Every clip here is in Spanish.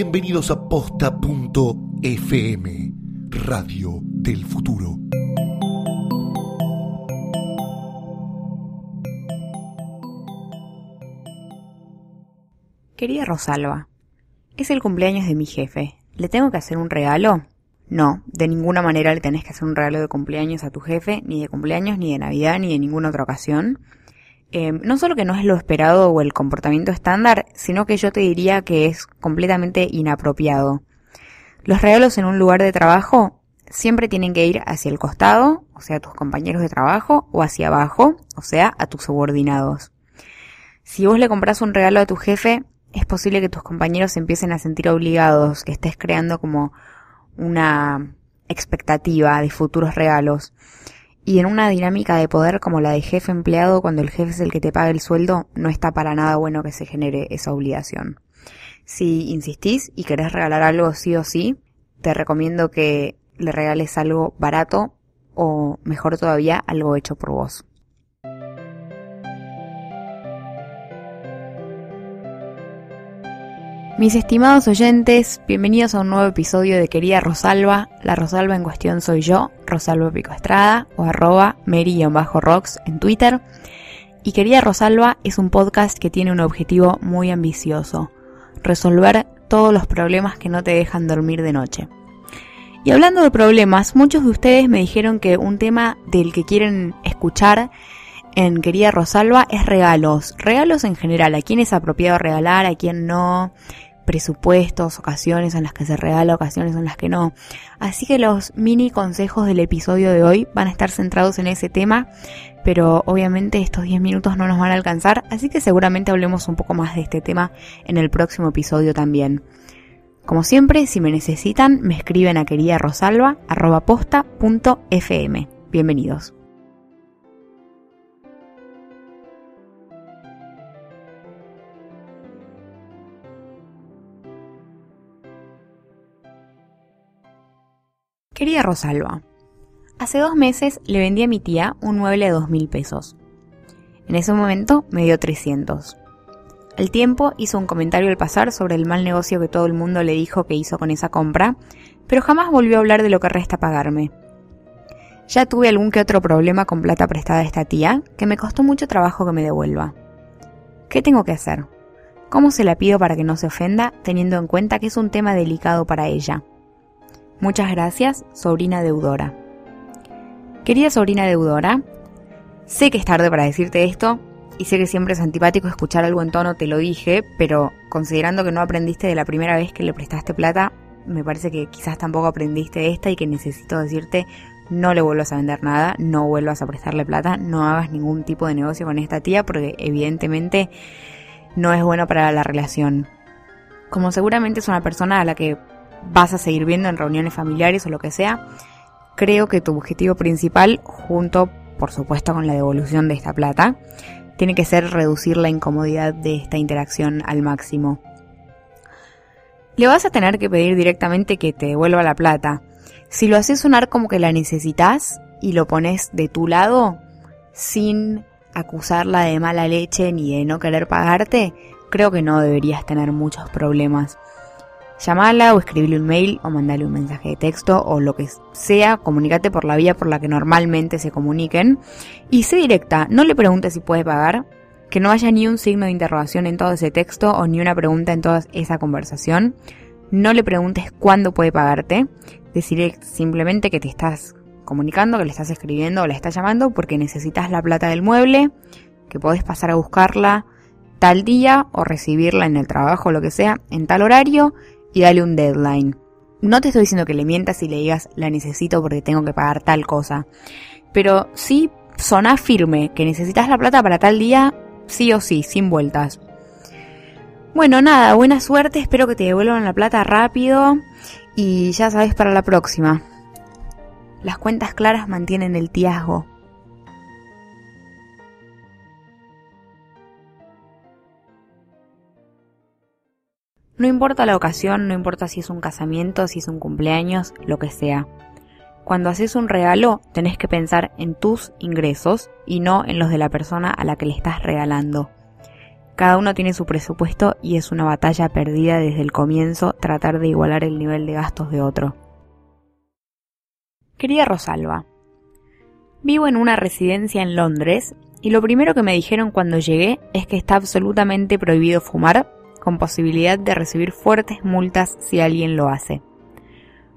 Bienvenidos a posta.fm, Radio del Futuro. Querida Rosalba, es el cumpleaños de mi jefe. ¿Le tengo que hacer un regalo? No, de ninguna manera le tenés que hacer un regalo de cumpleaños a tu jefe, ni de cumpleaños, ni de Navidad, ni de ninguna otra ocasión. Eh, no solo que no es lo esperado o el comportamiento estándar, sino que yo te diría que es completamente inapropiado. Los regalos en un lugar de trabajo siempre tienen que ir hacia el costado, o sea, a tus compañeros de trabajo, o hacia abajo, o sea, a tus subordinados. Si vos le compras un regalo a tu jefe, es posible que tus compañeros se empiecen a sentir obligados, que estés creando como una expectativa de futuros regalos. Y en una dinámica de poder como la de jefe empleado, cuando el jefe es el que te paga el sueldo, no está para nada bueno que se genere esa obligación. Si insistís y querés regalar algo sí o sí, te recomiendo que le regales algo barato o mejor todavía algo hecho por vos. Mis estimados oyentes, bienvenidos a un nuevo episodio de Querida Rosalba. La Rosalba en cuestión soy yo, Rosalba Pico Estrada, o arroba Mary-Rocks en Twitter. Y Querida Rosalba es un podcast que tiene un objetivo muy ambicioso, resolver todos los problemas que no te dejan dormir de noche. Y hablando de problemas, muchos de ustedes me dijeron que un tema del que quieren escuchar en Querida Rosalba es regalos. Regalos en general, a quién es apropiado regalar, a quién no, presupuestos, ocasiones en las que se regala, ocasiones en las que no. Así que los mini consejos del episodio de hoy van a estar centrados en ese tema, pero obviamente estos 10 minutos no nos van a alcanzar, así que seguramente hablemos un poco más de este tema en el próximo episodio también. Como siempre, si me necesitan, me escriben a querida rosalba Bienvenidos. Querida Rosalba, hace dos meses le vendí a mi tía un mueble de dos mil pesos. En ese momento me dio 300. Al tiempo hizo un comentario al pasar sobre el mal negocio que todo el mundo le dijo que hizo con esa compra, pero jamás volvió a hablar de lo que resta pagarme. Ya tuve algún que otro problema con plata prestada a esta tía, que me costó mucho trabajo que me devuelva. ¿Qué tengo que hacer? ¿Cómo se la pido para que no se ofenda, teniendo en cuenta que es un tema delicado para ella? Muchas gracias, sobrina deudora. Querida sobrina deudora, sé que es tarde para decirte esto, y sé que siempre es antipático escuchar algo en tono, te lo dije, pero considerando que no aprendiste de la primera vez que le prestaste plata, me parece que quizás tampoco aprendiste esta y que necesito decirte no le vuelvas a vender nada, no vuelvas a prestarle plata, no hagas ningún tipo de negocio con esta tía porque evidentemente no es bueno para la relación. Como seguramente es una persona a la que vas a seguir viendo en reuniones familiares o lo que sea, creo que tu objetivo principal, junto por supuesto con la devolución de esta plata, tiene que ser reducir la incomodidad de esta interacción al máximo. Le vas a tener que pedir directamente que te devuelva la plata. Si lo haces sonar como que la necesitas y lo pones de tu lado, sin acusarla de mala leche ni de no querer pagarte, creo que no deberías tener muchos problemas. Llamala o escribile un mail o mandale un mensaje de texto o lo que sea, comunícate por la vía por la que normalmente se comuniquen y sé directa, no le preguntes si puede pagar, que no haya ni un signo de interrogación en todo ese texto o ni una pregunta en toda esa conversación. No le preguntes cuándo puede pagarte, decirle simplemente que te estás comunicando, que le estás escribiendo o le estás llamando porque necesitas la plata del mueble, que podés pasar a buscarla tal día o recibirla en el trabajo o lo que sea en tal horario y dale un deadline. No te estoy diciendo que le mientas y le digas la necesito porque tengo que pagar tal cosa. Pero sí soná firme que necesitas la plata para tal día, sí o sí, sin vueltas. Bueno, nada, buena suerte, espero que te devuelvan la plata rápido y ya sabes para la próxima. Las cuentas claras mantienen el tiazgo. No importa la ocasión, no importa si es un casamiento, si es un cumpleaños, lo que sea. Cuando haces un regalo, tenés que pensar en tus ingresos y no en los de la persona a la que le estás regalando. cada uno tiene su presupuesto y es una batalla perdida desde el comienzo tratar de igualar el nivel de gastos de otro. Querida Rosalba, vivo en una residencia en Londres y lo primero que me dijeron cuando llegué es que está absolutamente prohibido fumar, con posibilidad de recibir fuertes multas si alguien lo hace.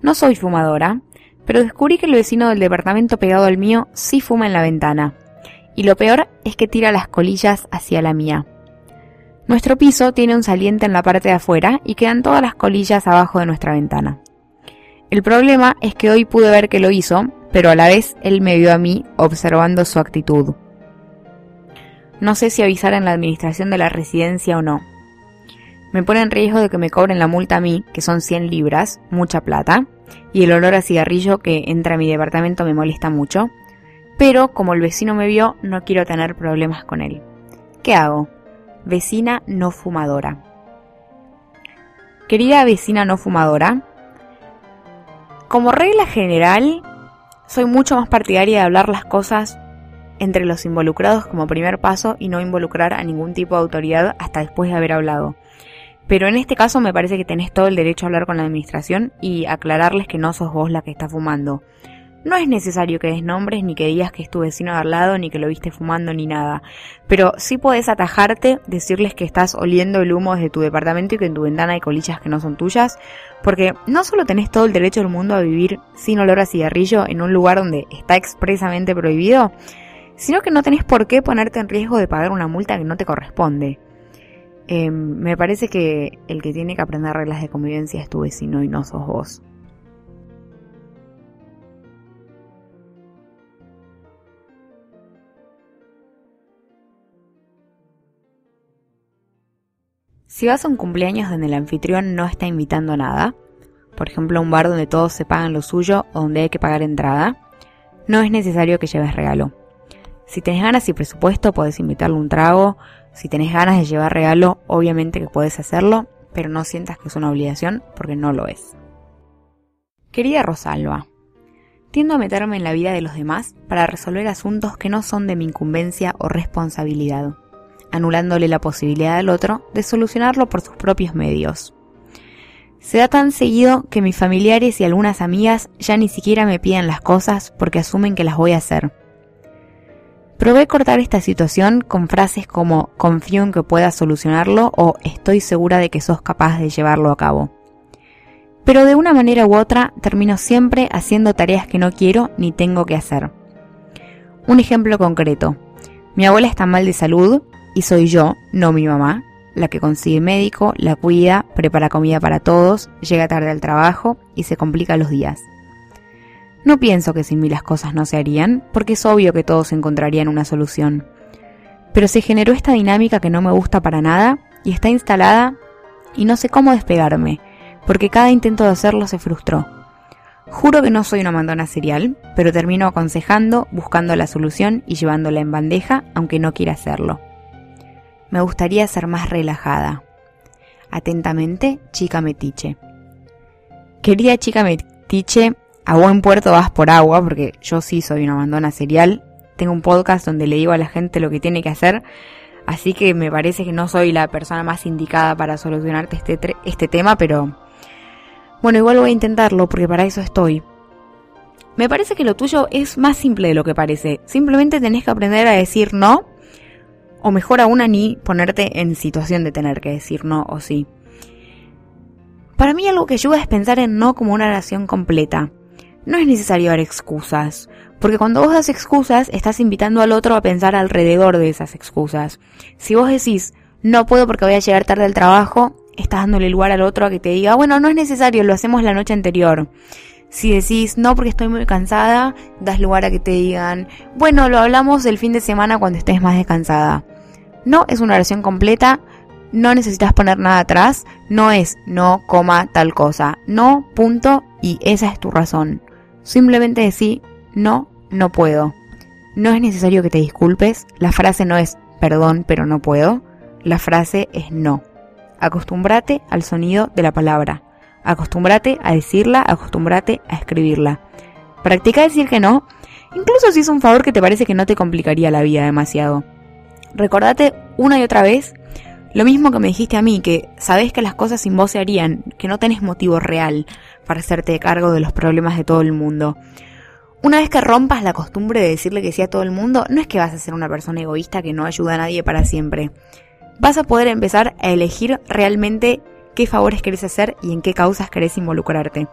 No soy fumadora, pero descubrí que el vecino del departamento pegado al mío sí fuma en la ventana, y lo peor es que tira las colillas hacia la mía. Nuestro piso tiene un saliente en la parte de afuera y quedan todas las colillas abajo de nuestra ventana. El problema es que hoy pude ver que lo hizo, pero a la vez él me vio a mí observando su actitud. No sé si avisar en la administración de la residencia o no. Me pone en riesgo de que me cobren la multa a mí, que son 100 libras, mucha plata, y el olor a cigarrillo que entra a mi departamento me molesta mucho, pero como el vecino me vio, no quiero tener problemas con él. ¿Qué hago? Vecina no fumadora. Querida vecina no fumadora, como regla general, soy mucho más partidaria de hablar las cosas entre los involucrados como primer paso y no involucrar a ningún tipo de autoridad hasta después de haber hablado. Pero en este caso me parece que tenés todo el derecho a hablar con la administración y aclararles que no sos vos la que está fumando. No es necesario que des nombres ni que digas que es tu vecino de al lado ni que lo viste fumando ni nada, pero sí puedes atajarte, decirles que estás oliendo el humo desde tu departamento y que en tu ventana hay colillas que no son tuyas, porque no solo tenés todo el derecho del mundo a vivir sin olor a cigarrillo en un lugar donde está expresamente prohibido, sino que no tenés por qué ponerte en riesgo de pagar una multa que no te corresponde. Em, me parece que el que tiene que aprender reglas de convivencia es tu vecino y no sos vos. Si vas a un cumpleaños donde el anfitrión no está invitando nada, por ejemplo a un bar donde todos se pagan lo suyo o donde hay que pagar entrada, no es necesario que lleves regalo. Si tenés ganas y presupuesto, podés invitarle un trago. Si tenés ganas de llevar regalo, obviamente que puedes hacerlo, pero no sientas que es una obligación porque no lo es. Querida Rosalba, tiendo a meterme en la vida de los demás para resolver asuntos que no son de mi incumbencia o responsabilidad anulándole la posibilidad al otro de solucionarlo por sus propios medios. Se da tan seguido que mis familiares y algunas amigas ya ni siquiera me piden las cosas porque asumen que las voy a hacer. Probé cortar esta situación con frases como confío en que puedas solucionarlo o estoy segura de que sos capaz de llevarlo a cabo. Pero de una manera u otra termino siempre haciendo tareas que no quiero ni tengo que hacer. Un ejemplo concreto. Mi abuela está mal de salud y soy yo, no mi mamá, la que consigue médico, la cuida, prepara comida para todos, llega tarde al trabajo y se complica los días. No pienso que sin mí las cosas no se harían, porque es obvio que todos encontrarían una solución. Pero se generó esta dinámica que no me gusta para nada y está instalada y no sé cómo despegarme, porque cada intento de hacerlo se frustró. Juro que no soy una mandona serial, pero termino aconsejando, buscando la solución y llevándola en bandeja, aunque no quiera hacerlo. Me gustaría ser más relajada. Atentamente, chica metiche. Querida chica metiche, a buen puerto vas por agua, porque yo sí soy una abandona serial. Tengo un podcast donde le digo a la gente lo que tiene que hacer, así que me parece que no soy la persona más indicada para solucionarte este, este tema, pero bueno, igual voy a intentarlo porque para eso estoy. Me parece que lo tuyo es más simple de lo que parece. Simplemente tenés que aprender a decir no o mejor aún ni ponerte en situación de tener que decir no o sí. Para mí algo que ayuda es pensar en no como una oración completa. No es necesario dar excusas, porque cuando vos das excusas estás invitando al otro a pensar alrededor de esas excusas. Si vos decís, no puedo porque voy a llegar tarde al trabajo, estás dándole lugar al otro a que te diga, bueno, no es necesario, lo hacemos la noche anterior. Si decís no porque estoy muy cansada, das lugar a que te digan, bueno, lo hablamos el fin de semana cuando estés más descansada. No es una oración completa, no necesitas poner nada atrás, no es no, coma, tal cosa. No, punto, y esa es tu razón. Simplemente decir no, no puedo. No es necesario que te disculpes, la frase no es perdón, pero no puedo. La frase es no. Acostúmbrate al sonido de la palabra. Acostúmbrate a decirla, acostúmbrate a escribirla. Practica decir que no, incluso si es un favor que te parece que no te complicaría la vida demasiado. Recordate una y otra vez Lo mismo que me dijiste a mí, que sabés que las cosas sin vos se harían, que no tenés motivo real para hacerte cargo de los problemas de todo el mundo. Una vez que rompas la costumbre de decirle que sí a todo el mundo, no es que vas a ser una persona egoísta que no ayuda a nadie para siempre. Vas a poder empezar a elegir realmente qué favores querés hacer y en qué causas querés involucrarte.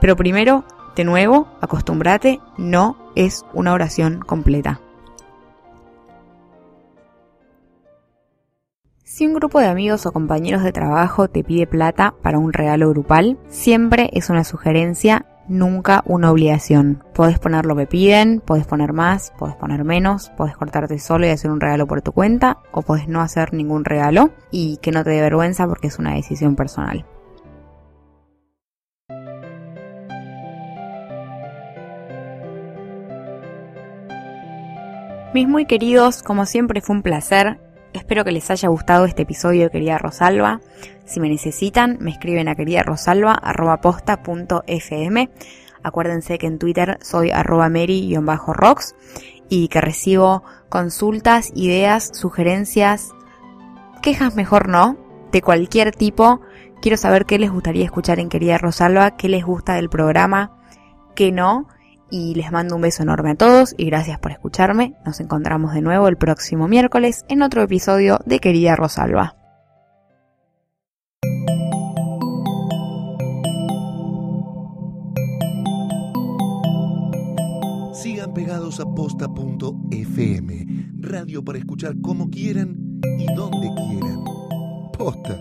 Pero primero, de nuevo, acostúmbrate, no es una oración completa. Si un grupo de amigos o compañeros de trabajo te pide plata para un regalo grupal, siempre es una sugerencia nunca una obligación. Podés poner lo que piden, podés poner más, podés poner menos, podés cortarte solo y hacer un regalo por tu cuenta, o podés no hacer ningún regalo y que no te dé vergüenza porque es una decisión personal. Mis muy queridos, como siempre fue un placer Espero que les haya gustado este episodio de Querida Rosalba. Si me necesitan, me escriben a queridarosalba.posta.fm. Acuérdense que en Twitter soy arroba mary-rocks y que recibo consultas, ideas, sugerencias, quejas mejor no, de cualquier tipo. Quiero saber qué les gustaría escuchar en Querida Rosalba, qué les gusta del programa, qué no y les mando un beso enorme a todos y gracias por escucharme. Nos encontramos de nuevo el próximo miércoles en otro episodio de Querida Rosalba. Sigan pegados a posta.fm, radio para escuchar como quieran y donde quieran. Posta.